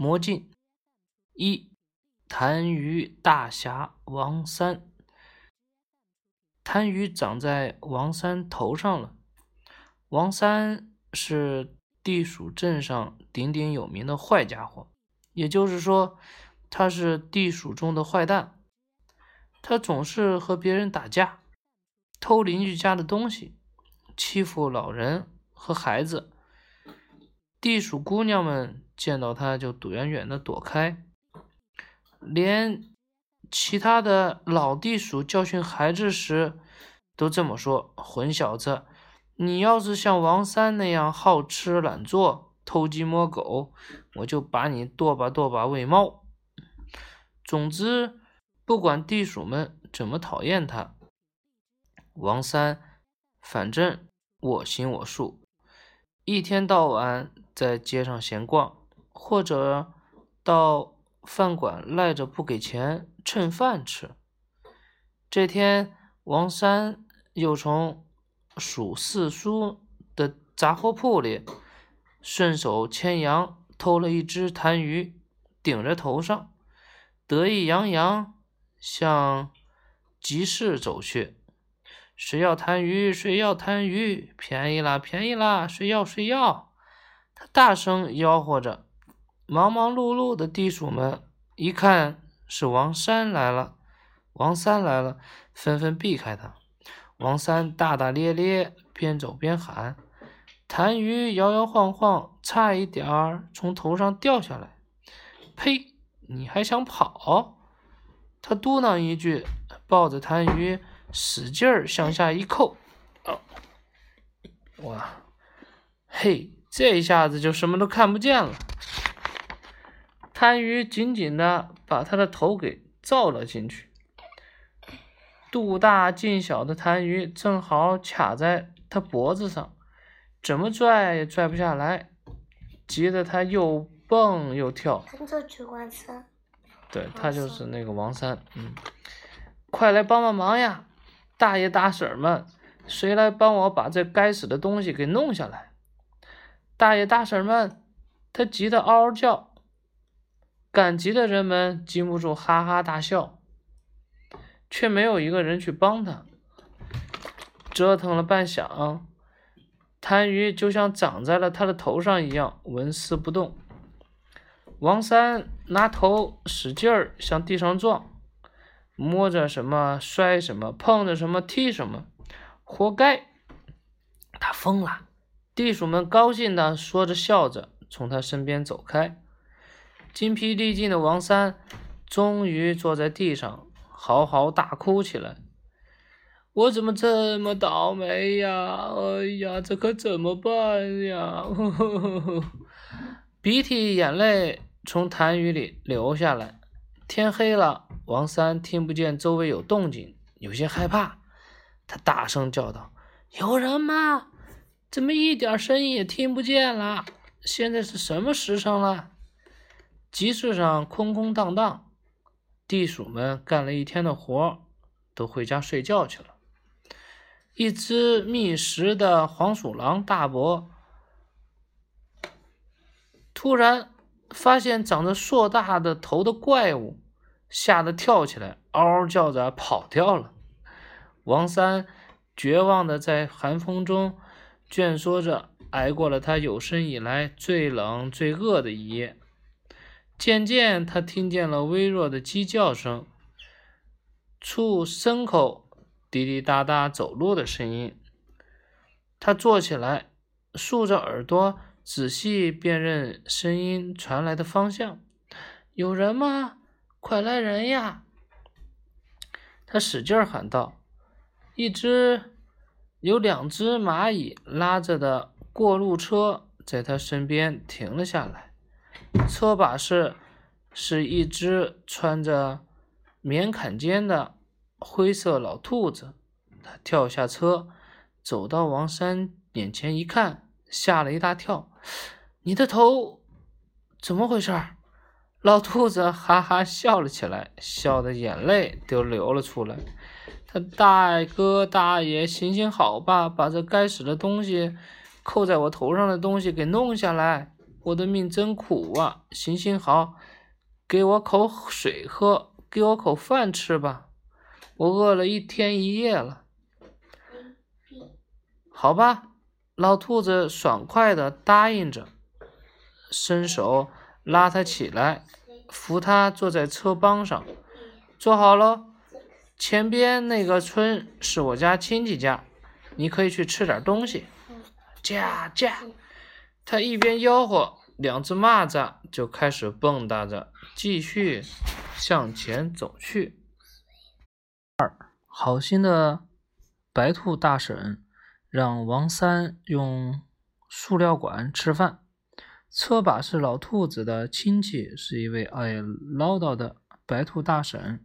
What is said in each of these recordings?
魔镜一，痰盂大侠王三。痰盂长在王三头上了。王三是地鼠镇上鼎鼎有名的坏家伙，也就是说，他是地鼠中的坏蛋。他总是和别人打架，偷邻居家的东西，欺负老人和孩子。地鼠姑娘们见到他就躲远远的躲开，连其他的老地鼠教训孩子时都这么说：“混小子，你要是像王三那样好吃懒做、偷鸡摸狗，我就把你剁吧剁吧喂猫。”总之，不管地鼠们怎么讨厌他，王三反正我行我素，一天到晚。在街上闲逛，或者到饭馆赖着不给钱蹭饭吃。这天，王三又从数四叔的杂货铺里顺手牵羊偷了一只痰盂，顶着头上，得意洋洋向集市走去。谁要痰盂？谁要痰盂？便宜啦，便宜啦！谁要？谁要？他大声吆喝着，忙忙碌碌的地鼠们一看是王三来了，王三来了，纷纷避开他。王三大大咧咧，边走边喊：“痰盂摇摇晃晃，差一点儿从头上掉下来。”呸！你还想跑？他嘟囔一句，抱着痰盂使劲儿向下一扣。啊哇，嘿！这一下子就什么都看不见了。痰盂紧紧的把他的头给罩了进去，肚大劲小的痰盂正好卡在他脖子上，怎么拽也拽不下来，急得他又蹦又跳。他就是王三。对他就是那个王三。嗯，快来帮帮忙呀，大爷大婶们，谁来帮我把这该死的东西给弄下来？大爷大婶们，他急得嗷嗷叫，赶集的人们禁不住哈哈大笑，却没有一个人去帮他。折腾了半晌，痰盂就像长在了他的头上一样纹丝不动。王三拿头使劲儿向地上撞，摸着什么摔什么，碰着什么踢什么，活该！他疯了。地鼠们高兴地说着笑着，从他身边走开。精疲力尽的王三终于坐在地上，嚎嚎大哭起来：“我怎么这么倒霉呀？哎呀，这可怎么办呀？” 鼻涕眼泪从痰盂里流下来。天黑了，王三听不见周围有动静，有些害怕，他大声叫道：“有人吗？”怎么一点声音也听不见了？现在是什么时辰了？集市上空空荡荡，地鼠们干了一天的活，都回家睡觉去了。一只觅食的黄鼠狼大伯突然发现长着硕大的头的怪物，吓得跳起来，嗷嗷叫着跑掉了。王三绝望的在寒风中。蜷缩着挨过了他有生以来最冷最饿的一夜。渐渐，他听见了微弱的鸡叫声，畜牲口滴滴答答走路的声音。他坐起来，竖着耳朵，仔细辨认声音传来的方向。有人吗？快来人呀！他使劲喊道：“一只。”有两只蚂蚁拉着的过路车在他身边停了下来，车把式是一只穿着棉坎肩的灰色老兔子。他跳下车，走到王三眼前一看，吓了一大跳：“你的头怎么回事？”老兔子哈哈笑了起来，笑的眼泪都流了出来。他大哥大爷，行行好吧，把这该死的东西扣在我头上的东西给弄下来，我的命真苦啊！行行好，给我口水喝，给我口饭吃吧，我饿了一天一夜了。好吧，老兔子爽快的答应着，伸手拉他起来，扶他坐在车帮上。坐好喽，前边那个村是我家亲戚家，你可以去吃点东西。驾驾，他一边吆喝，两只蚂蚱就开始蹦跶着，继续向前走去。二，好心的白兔大婶让王三用塑料管吃饭。车把是老兔子的亲戚，是一位爱唠叨的白兔大婶。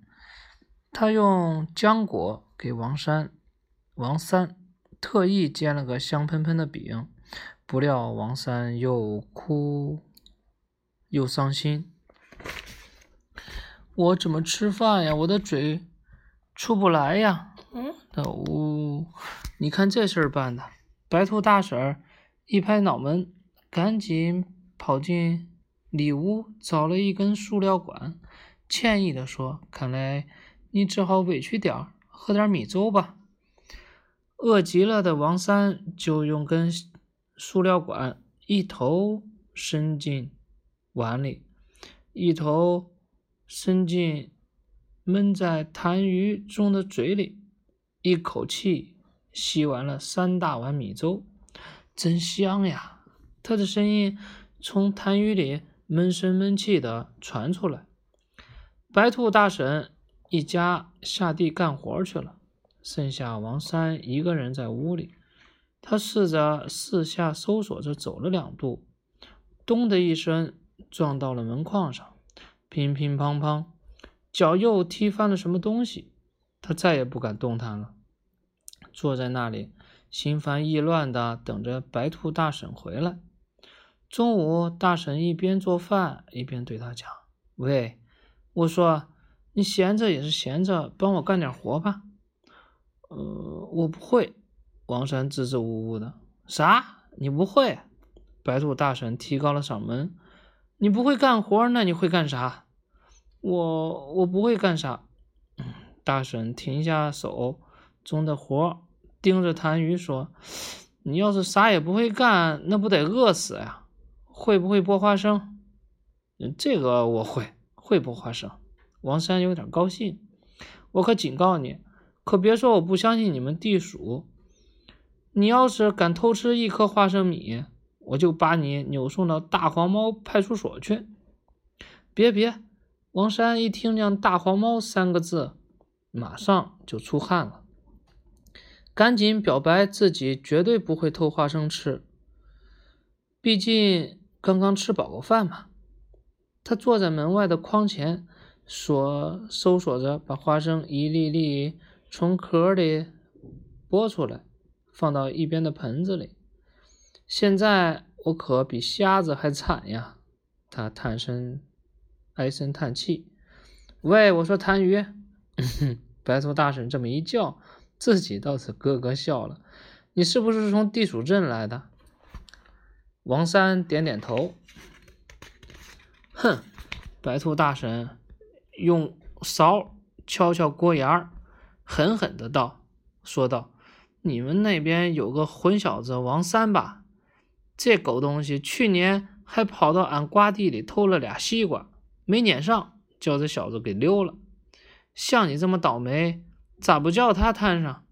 他用浆果给王三，王三。特意煎了个香喷喷的饼，不料王三又哭又伤心。我怎么吃饭呀？我的嘴出不来呀！嗯，呜，你看这事儿办的。白兔大婶儿一拍脑门，赶紧跑进里屋，找了一根塑料管，歉意地说：“看来你只好委屈点儿，喝点米粥吧。”饿极了的王三就用根塑料管一头伸进碗里，一头伸进闷在痰盂中的嘴里，一口气吸完了三大碗米粥，真香呀！他的声音从痰盂里闷声闷气的传出来。白兔大婶一家下地干活去了。剩下王三一个人在屋里，他试着四下搜索着，走了两步，咚的一声撞到了门框上，乒乒乓乓，脚又踢翻了什么东西，他再也不敢动弹了，坐在那里心烦意乱的等着白兔大婶回来。中午，大婶一边做饭一边对他讲：“喂，我说你闲着也是闲着，帮我干点活吧。”呃，我不会。王三支支吾吾的。啥？你不会？白兔大婶提高了嗓门。你不会干活，那你会干啥？我我不会干啥。大婶停下手中的活，盯着痰盂说：“你要是啥也不会干，那不得饿死呀？会不会剥花生？嗯这个我会，会剥花生。”王三有点高兴。我可警告你。可别说我不相信你们地鼠！你要是敢偷吃一颗花生米，我就把你扭送到大黄猫派出所去。别别！王山一听见“大黄猫”三个字，马上就出汗了，赶紧表白自己绝对不会偷花生吃，毕竟刚刚吃饱个饭嘛。他坐在门外的筐前，说搜索着，把花生一粒粒。从壳里剥出来，放到一边的盆子里。现在我可比瞎子还惨呀！他叹声，唉声叹气。喂，我说痰盂，白头大婶这么一叫，自己倒是咯咯笑了。你是不是从地鼠镇来的？王三点点头。哼，白兔大婶用勺敲敲锅沿儿。狠狠的道：“说道，你们那边有个混小子王三吧？这狗东西去年还跑到俺瓜地里偷了俩西瓜，没撵上，叫这小子给溜了。像你这么倒霉，咋不叫他摊上？”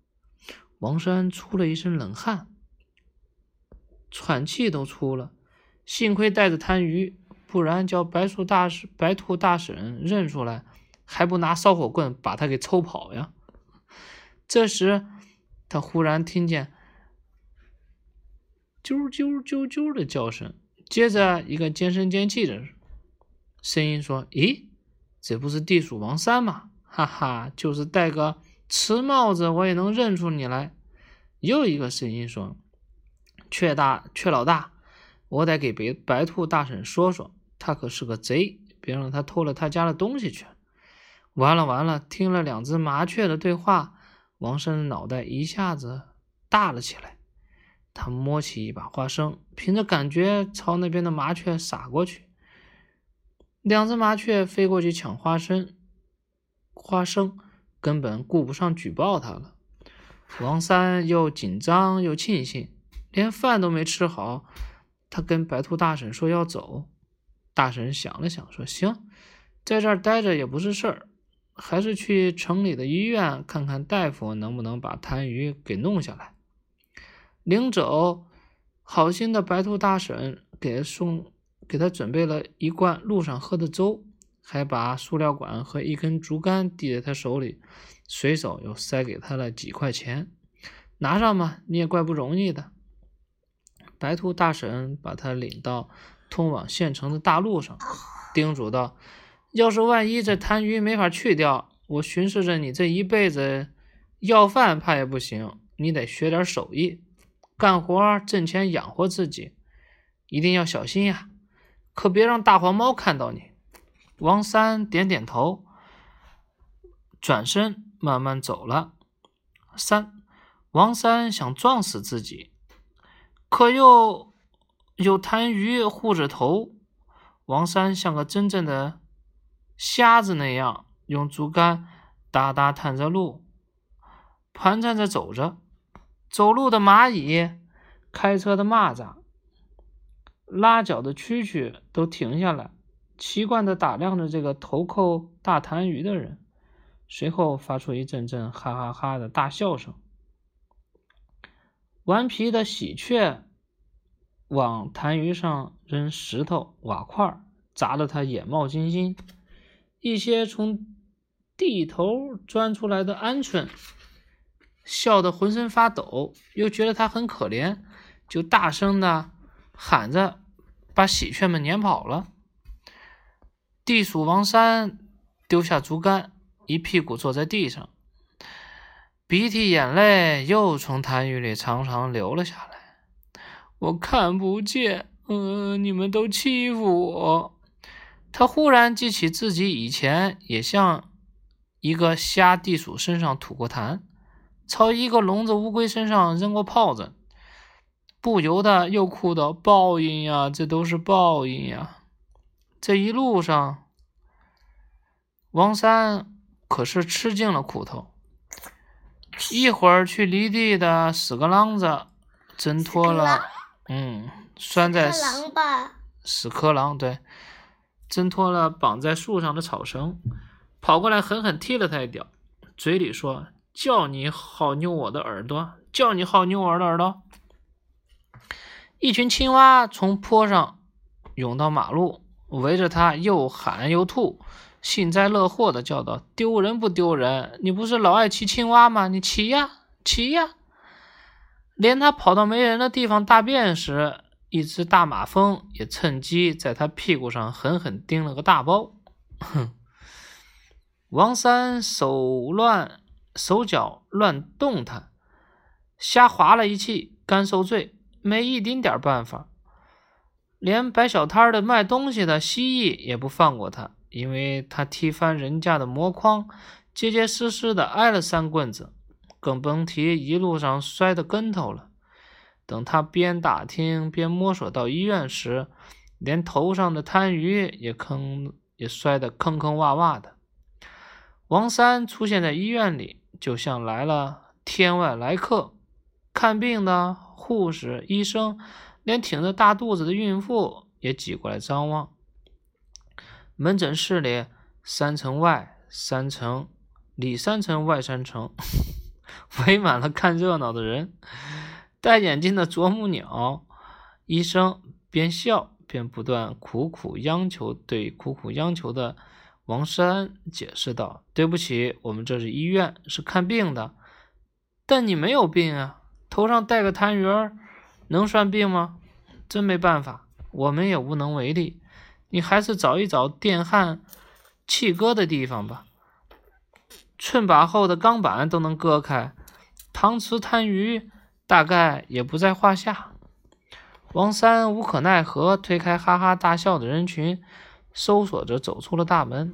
王三出了一身冷汗，喘气都出了。幸亏带着痰盂，不然叫白兔大婶、白兔大婶认出来，还不拿烧火棍把他给抽跑呀？这时，他忽然听见“啾啾啾啾”的叫声，接着一个尖声尖气的声音说：“咦，这不是地鼠王三吗？哈哈，就是戴个瓷帽子，我也能认出你来。”又一个声音说：“雀大雀老大，我得给白白兔大婶说说，他可是个贼，别让他偷了他家的东西去。”完了完了，听了两只麻雀的对话。王三的脑袋一下子大了起来，他摸起一把花生，凭着感觉朝那边的麻雀撒过去。两只麻雀飞过去抢花生，花生根本顾不上举报他了。王三又紧张又庆幸，连饭都没吃好。他跟白兔大婶说要走，大婶想了想说：“行，在这儿待着也不是事儿，还是去城里的医院看看大夫能不能把痰盂给弄下来。”临走，好心的白兔大婶给送。给他准备了一罐路上喝的粥，还把塑料管和一根竹竿递在他手里，随手又塞给他了几块钱，拿上吧，你也怪不容易的。白兔大婶把他领到通往县城的大路上，叮嘱道：“要是万一这痰盂没法去掉，我寻思着你这一辈子要饭怕也不行，你得学点手艺，干活挣钱养活自己，一定要小心呀。”可别让大黄猫看到你。王三点点头，转身慢慢走了。三，王三想撞死自己，可又有痰盂护着头。王三像个真正的瞎子那样，用竹竿哒哒探着路，盘缠着走着。走路的蚂蚁，开车的蚂蚱。拉脚的蛐蛐都停下来，奇怪地打量着这个头扣大痰盂的人，随后发出一阵阵哈哈哈的大笑声。顽皮的喜鹊往痰盂上扔石头瓦块，砸得他眼冒金星。一些从地头钻出来的鹌鹑笑得浑身发抖，又觉得它很可怜，就大声的喊着。把喜鹊们撵跑了。地鼠王三丢下竹竿，一屁股坐在地上，鼻涕眼泪又从痰盂里长长流了下来。我看不见，嗯，你们都欺负我。他忽然记起自己以前也向一个虾地鼠身上吐过痰，朝一个聋子乌龟身上扔过炮子。不由得又哭道：“报应呀，这都是报应呀！”这一路上，王三可是吃尽了苦头。一会儿去犁地的屎壳郎子挣脱了，嗯，拴在屎壳郎对，挣脱了绑在树上的草绳，跑过来狠狠踢了他一脚，嘴里说：“叫你好扭我的耳朵，叫你好扭我的耳朵。”一群青蛙从坡上涌到马路，围着他又喊又吐，幸灾乐祸的叫道：“丢人不丢人？你不是老爱骑青蛙吗？你骑呀，骑呀！”连他跑到没人的地方大便时，一只大马蜂也趁机在他屁股上狠狠叮了个大包。哼！王三手乱手脚乱动弹，瞎划了一气，干受罪。没一丁点办法，连摆小摊的卖东西的蜥蜴也不放过他，因为他踢翻人家的箩筐，结结实实的挨了三棍子，更甭提一路上摔的跟头了。等他边打听边摸索到医院时，连头上的痰盂也坑也摔得坑坑洼洼的。王三出现在医院里，就像来了天外来客，看病的。护士、医生，连挺着大肚子的孕妇也挤过来张望。门诊室里，三层外三层里三层外三层，围满了看热闹的人。戴眼镜的啄木鸟医生边笑边不断苦苦央求，对苦苦央求的王山解释道：“对不起，我们这是医院，是看病的，但你没有病啊。”头上戴个痰盂儿，能算病吗？真没办法，我们也无能为力。你还是找一找电焊气割的地方吧，寸把厚的钢板都能割开，搪瓷痰盂大概也不在话下。王三无可奈何，推开哈哈大笑的人群，搜索着走出了大门。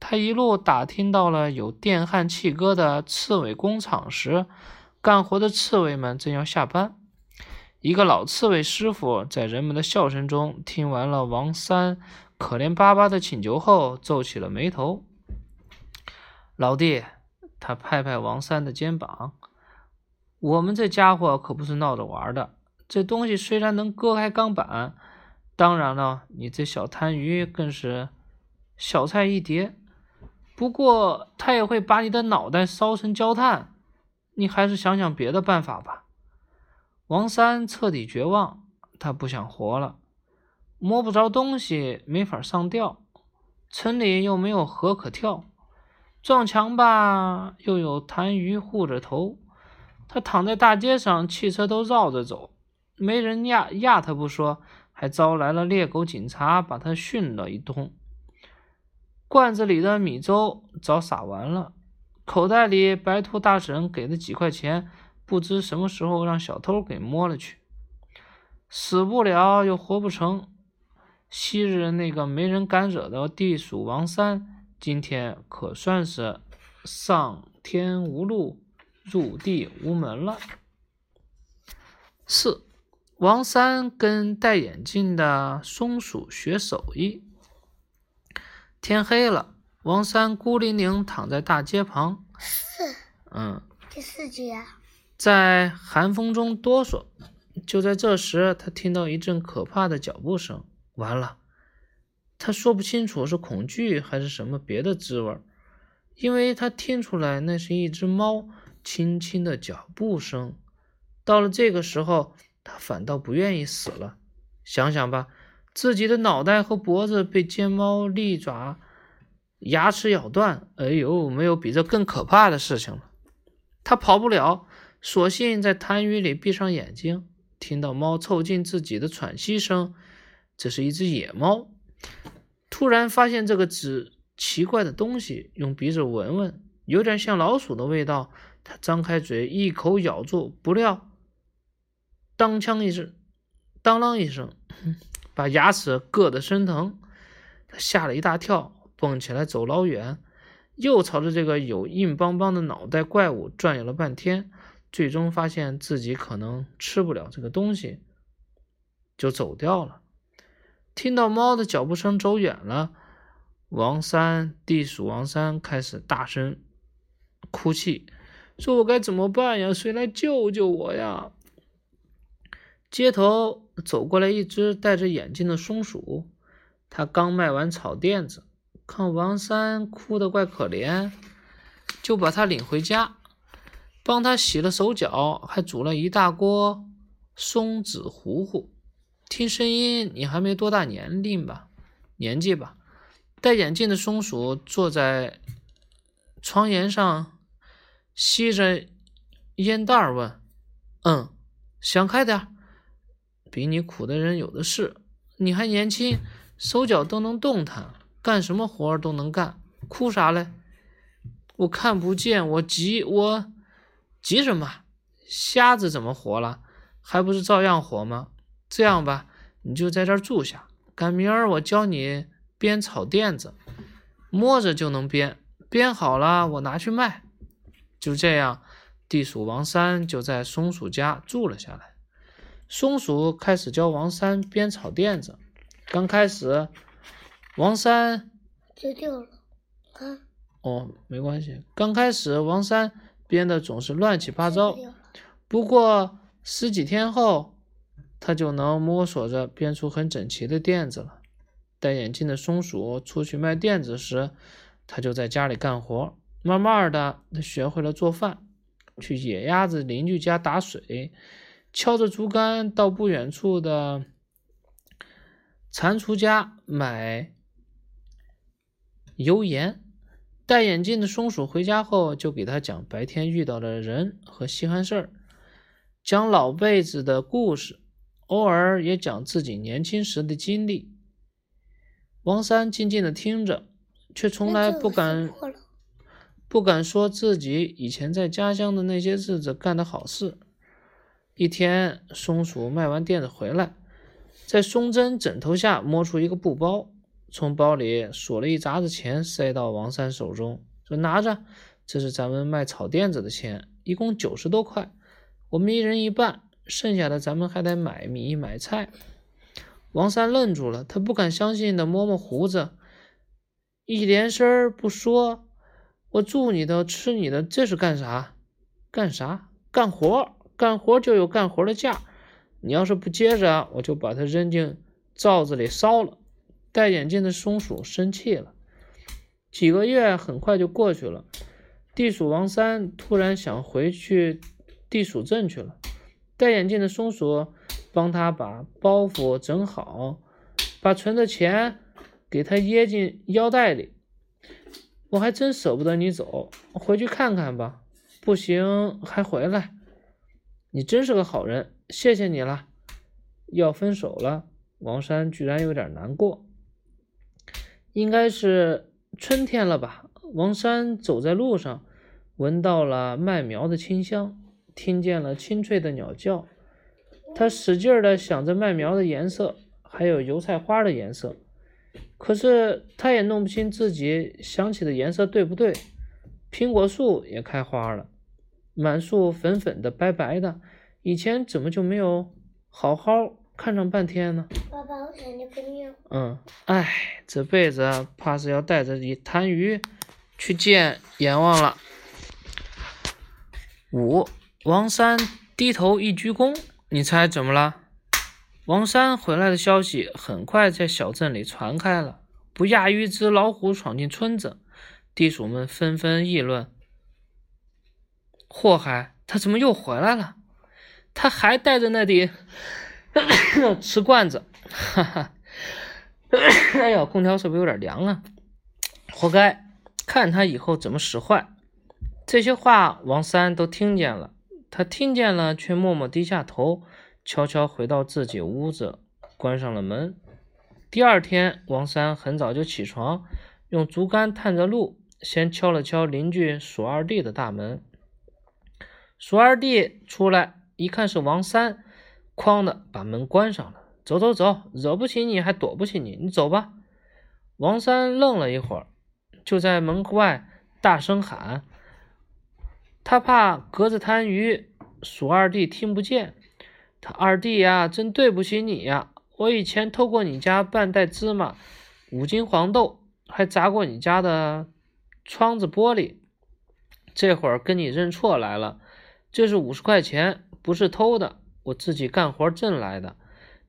他一路打听到了有电焊气割的刺猬工厂时。干活的刺猬们正要下班，一个老刺猬师傅在人们的笑声中听完了王三可怜巴巴的请求后，皱起了眉头。老弟，他拍拍王三的肩膀：“我们这家伙可不是闹着玩的。这东西虽然能割开钢板，当然了，你这小贪鱼更是小菜一碟。不过，他也会把你的脑袋烧成焦炭。你还是想想别的办法吧。”王三彻底绝望，他不想活了。摸不着东西，没法上吊，城里又没有河可跳，撞墙吧又有痰盂护着头。他躺在大街上，汽车都绕着走，没人压压他不说，还招来了猎狗警察，把他训了一通。罐子里的米粥早撒完了，口袋里白兔大婶给的几块钱。不知什么时候让小偷给摸了去，死不了又活不成。昔日那个没人敢惹的地鼠王三，今天可算是上天无路，入地无门了。四，王三跟戴眼镜的松鼠学手艺。天黑了，王三孤零零躺在大街旁。四，嗯，第四句啊。在寒风中哆嗦，就在这时，他听到一阵可怕的脚步声。完了，他说不清楚是恐惧还是什么别的滋味，因为他听出来那是一只猫轻轻的脚步声。到了这个时候，他反倒不愿意死了。想想吧，自己的脑袋和脖子被尖猫利爪、牙齿咬断，哎呦，没有比这更可怕的事情了。他跑不了。索性在痰盂里闭上眼睛，听到猫凑近自己的喘息声。这是一只野猫。突然发现这个纸奇怪的东西，用鼻子闻闻，有点像老鼠的味道。他张开嘴一口咬住，不料，当枪一声，当啷一声，把牙齿硌得生疼。他吓了一大跳，蹦起来走老远，又朝着这个有硬邦邦的脑袋怪物转悠了半天。最终发现自己可能吃不了这个东西，就走掉了。听到猫的脚步声走远了，王三地鼠王三开始大声哭泣，说：“我该怎么办呀？谁来救救我呀？”街头走过来一只戴着眼镜的松鼠，他刚卖完草垫子，看王三哭得怪可怜，就把他领回家。帮他洗了手脚，还煮了一大锅松子糊糊。听声音，你还没多大年龄吧？年纪吧？戴眼镜的松鼠坐在床沿上，吸着烟袋问：“嗯，想开点比你苦的人有的是。你还年轻，手脚都能动弹，干什么活都能干，哭啥嘞？我看不见，我急，我……”急什么？瞎子怎么活了？还不是照样活吗？这样吧，你就在这儿住下，赶明儿我教你编草垫子，摸着就能编，编好了我拿去卖。就这样，地鼠王三就在松鼠家住了下来。松鼠开始教王三编草垫子。刚开始，王三丢掉了。啊？哦，没关系。刚开始，王三。编的总是乱七八糟，不过十几天后，他就能摸索着编出很整齐的垫子了。戴眼镜的松鼠出去卖垫子时，他就在家里干活。慢慢的，他学会了做饭，去野鸭子邻居家打水，敲着竹竿到不远处的蟾蜍家买油盐。戴眼镜的松鼠回家后，就给他讲白天遇到的人和稀罕事儿，讲老辈子的故事，偶尔也讲自己年轻时的经历。王三静静的听着，却从来不敢不敢说自己以前在家乡的那些日子干的好事。一天，松鼠卖完垫子回来，在松针枕头下摸出一个布包。从包里数了一扎子钱，塞到王三手中，说：“拿着，这是咱们卖草垫子的钱，一共九十多块。我们一人一半，剩下的咱们还得买米买菜。王三愣住了，他不敢相信的摸摸胡子，一连声儿不说：“我住你的，吃你的，这是干啥？干啥？干活？干活就有干活的价。你要是不接着，我就把它扔进灶子里烧了。”戴眼镜的松鼠生气了。几个月很快就过去了，地鼠王三突然想回去地鼠镇去了。戴眼镜的松鼠帮他把包袱整好，把存的钱给他掖进腰带里。我还真舍不得你走，回去看看吧。不行还回来。你真是个好人，谢谢你了。要分手了，王三居然有点难过。应该是。春天了吧？王三走在路上，闻到了麦苗的清香，听见了清脆的鸟叫。他使劲的想着麦苗的颜色，还有油菜花的颜色，可是他也弄不清自己想起的颜色对不对。苹果树也开花了，满树粉粉的、白白的，以前怎么就没有好好看上半天呢？爸爸，我想尿个尿。嗯，哎，这辈子怕是要带着一痰盂去见阎王了。五，王三低头一鞠躬，你猜怎么了？王三回来的消息很快在小镇里传开了，不亚于一只老虎闯进村子，地鼠们纷纷议论：祸害，他怎么又回来了？他还带着那顶 瓷罐子。哈哈，哎呀，空调是不是有点凉啊？活该，看他以后怎么使坏。这些话王三都听见了，他听见了，却默默低下头，悄悄回到自己屋子，关上了门。第二天，王三很早就起床，用竹竿探着路，先敲了敲邻居鼠二弟的大门。鼠二弟出来一看是王三，哐的把门关上了。走走走，惹不起你还躲不起你，你走吧。王三愣了一会儿，就在门外大声喊。他怕隔着痰盂，鼠二弟听不见。二弟呀，真对不起你呀！我以前偷过你家半袋芝麻，五斤黄豆，还砸过你家的窗子玻璃。这会儿跟你认错来了，这是五十块钱，不是偷的，我自己干活挣来的。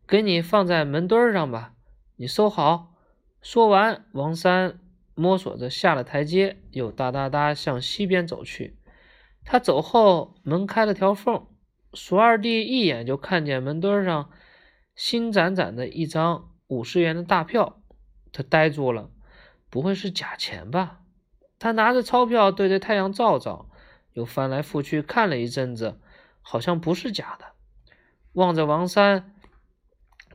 给你放在门墩上吧，你收好。说完，王三摸索着下了台阶，又哒哒哒向西边走去。他走后，门开了条缝，鼠二弟一眼就看见门墩上新崭崭的一张五十元的大票，他呆住了，不会是假钱吧？他拿着钞票对着太阳照照，又翻来覆去看了一阵子，好像不是假的。望着王三。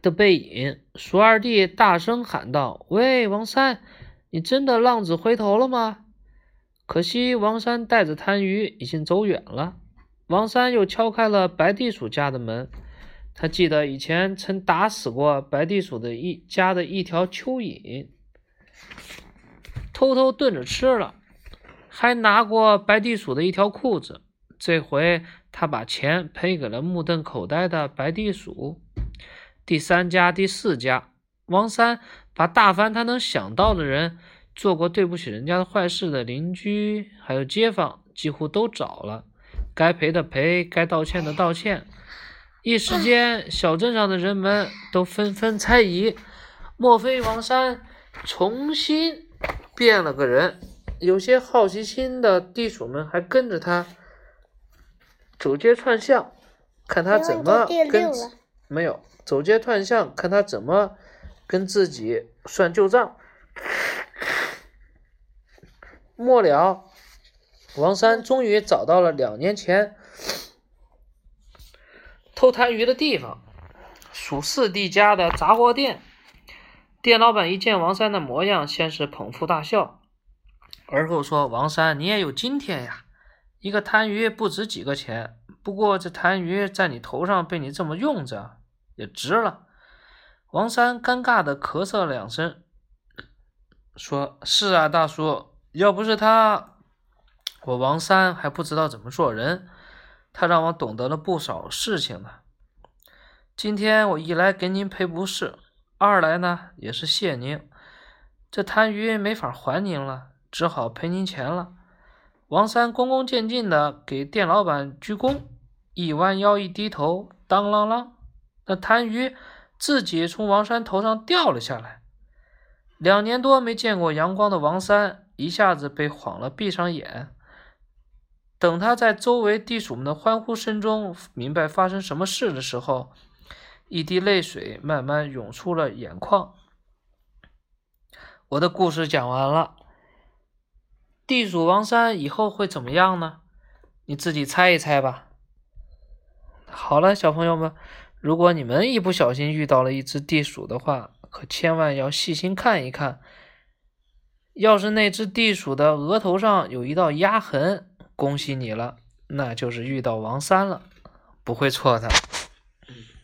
的背影，鼠二弟大声喊道：“喂，王三，你真的浪子回头了吗？”可惜王三带着贪鱼已经走远了。王三又敲开了白地鼠家的门，他记得以前曾打死过白地鼠的一家的一条蚯蚓，偷偷炖着吃了，还拿过白地鼠的一条裤子。这回他把钱赔给了目瞪口呆的白地鼠。第三家、第四家，王三把大凡他能想到的人做过对不起人家的坏事的邻居，还有街坊，几乎都找了，该赔的赔，该道歉的道歉。一时间，小镇上的人们都纷纷猜疑：莫非王三重新变了个人？有些好奇心的地鼠们还跟着他走街串巷，看他怎么跟没有。走街串巷，看他怎么跟自己算旧账。末了，王三终于找到了两年前偷痰盂的地方——鼠四弟家的杂货店。店老板一见王三的模样，先是捧腹大笑，而后说：“王三，你也有今天呀！一个痰盂不值几个钱，不过这痰盂在你头上被你这么用着。”也值了。王三尴尬的咳嗽了两声，说：“是啊，大叔，要不是他，我王三还不知道怎么做人。他让我懂得了不少事情呢。今天我一来给您赔不是，二来呢也是谢您。这贪鱼没法还您了，只好赔您钱了。王三恭恭敬敬的给店老板鞠躬，一弯腰一低头，当啷啷，那贪鱼自己从王三头上掉了下来。两年多没见过阳光的王三一下子被晃了，闭上眼。等他在周围地鼠们的欢呼声中明白发生什么事的时候，一滴泪水慢慢涌出了眼眶。我的故事讲完了，地鼠王三以后会怎么样呢？你自己猜一猜吧。好了，小朋友们，如果你们一不小心遇到了一只地鼠的话，可千万要细心看一看。要是那只地鼠的额头上有一道压痕，恭喜你了，那就是遇到王三了，不会错的。